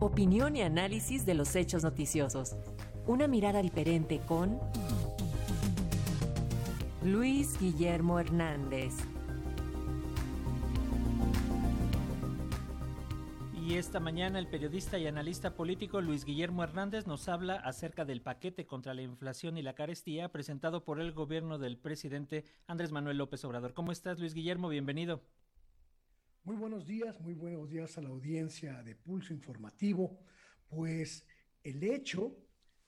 Opinión y análisis de los hechos noticiosos. Una mirada diferente con Luis Guillermo Hernández. Y esta mañana el periodista y analista político Luis Guillermo Hernández nos habla acerca del paquete contra la inflación y la carestía presentado por el gobierno del presidente Andrés Manuel López Obrador. ¿Cómo estás, Luis Guillermo? Bienvenido. Muy buenos días, muy buenos días a la audiencia de Pulso Informativo. Pues el hecho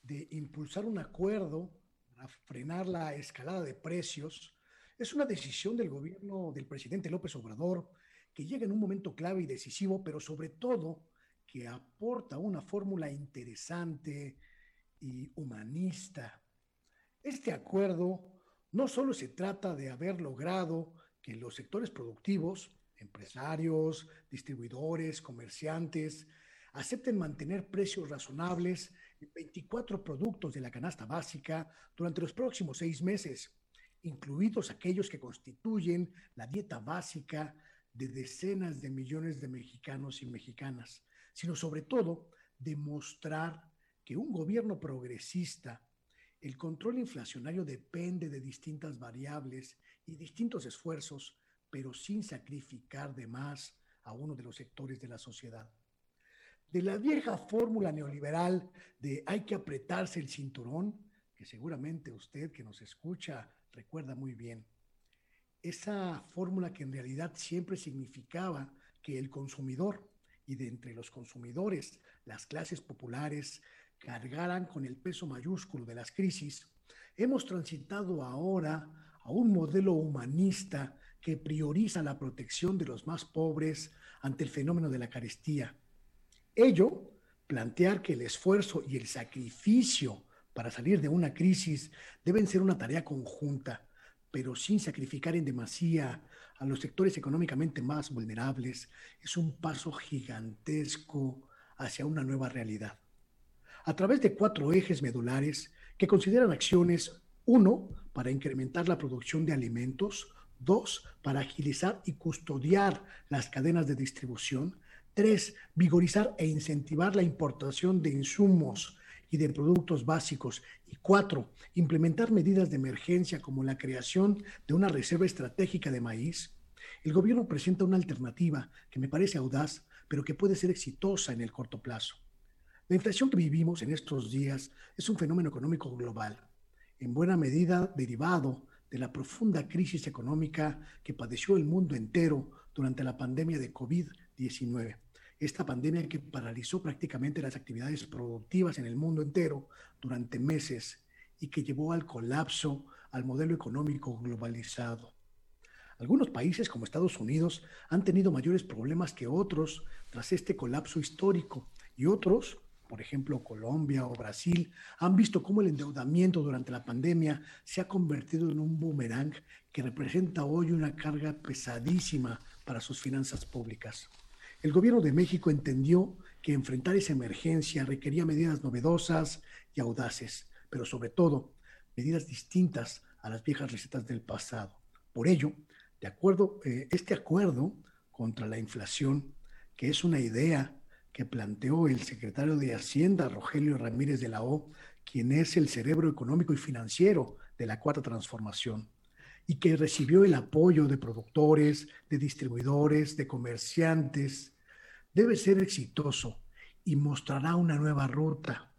de impulsar un acuerdo para frenar la escalada de precios es una decisión del gobierno del presidente López Obrador que llega en un momento clave y decisivo, pero sobre todo que aporta una fórmula interesante y humanista. Este acuerdo no solo se trata de haber logrado que los sectores productivos, empresarios, distribuidores, comerciantes, acepten mantener precios razonables en 24 productos de la canasta básica durante los próximos seis meses, incluidos aquellos que constituyen la dieta básica de decenas de millones de mexicanos y mexicanas, sino sobre todo demostrar que un gobierno progresista, el control inflacionario depende de distintas variables y distintos esfuerzos, pero sin sacrificar de más a uno de los sectores de la sociedad. De la vieja fórmula neoliberal de hay que apretarse el cinturón, que seguramente usted que nos escucha recuerda muy bien, esa fórmula que en realidad siempre significaba que el consumidor y de entre los consumidores, las clases populares, cargaran con el peso mayúsculo de las crisis, hemos transitado ahora a un modelo humanista que prioriza la protección de los más pobres ante el fenómeno de la carestía. Ello, plantear que el esfuerzo y el sacrificio para salir de una crisis deben ser una tarea conjunta, pero sin sacrificar en demasía a los sectores económicamente más vulnerables, es un paso gigantesco hacia una nueva realidad. A través de cuatro ejes medulares que consideran acciones, uno, para incrementar la producción de alimentos, dos, para agilizar y custodiar las cadenas de distribución, tres, vigorizar e incentivar la importación de insumos y de productos básicos. Y cuatro, implementar medidas de emergencia como la creación de una reserva estratégica de maíz. El gobierno presenta una alternativa que me parece audaz, pero que puede ser exitosa en el corto plazo. La inflación que vivimos en estos días es un fenómeno económico global, en buena medida derivado de la profunda crisis económica que padeció el mundo entero durante la pandemia de COVID-19 esta pandemia que paralizó prácticamente las actividades productivas en el mundo entero durante meses y que llevó al colapso al modelo económico globalizado. Algunos países como Estados Unidos han tenido mayores problemas que otros tras este colapso histórico y otros, por ejemplo Colombia o Brasil, han visto cómo el endeudamiento durante la pandemia se ha convertido en un boomerang que representa hoy una carga pesadísima para sus finanzas públicas. El gobierno de México entendió que enfrentar esa emergencia requería medidas novedosas y audaces, pero sobre todo medidas distintas a las viejas recetas del pasado. Por ello, de acuerdo, eh, este acuerdo contra la inflación, que es una idea que planteó el secretario de Hacienda, Rogelio Ramírez de la O, quien es el cerebro económico y financiero de la cuarta transformación, y que recibió el apoyo de productores, de distribuidores, de comerciantes, debe ser exitoso y mostrará una nueva ruta.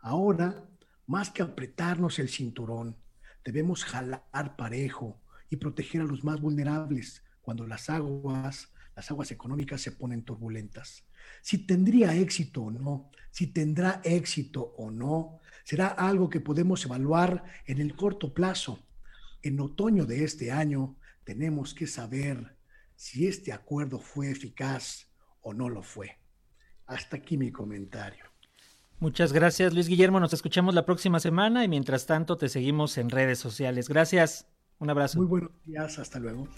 Ahora, más que apretarnos el cinturón, debemos jalar parejo y proteger a los más vulnerables cuando las aguas, las aguas económicas se ponen turbulentas. Si tendría éxito o no, si tendrá éxito o no, será algo que podemos evaluar en el corto plazo en otoño de este año tenemos que saber si este acuerdo fue eficaz o no lo fue. Hasta aquí mi comentario. Muchas gracias Luis Guillermo, nos escuchamos la próxima semana y mientras tanto te seguimos en redes sociales. Gracias, un abrazo. Muy buenos días, hasta luego.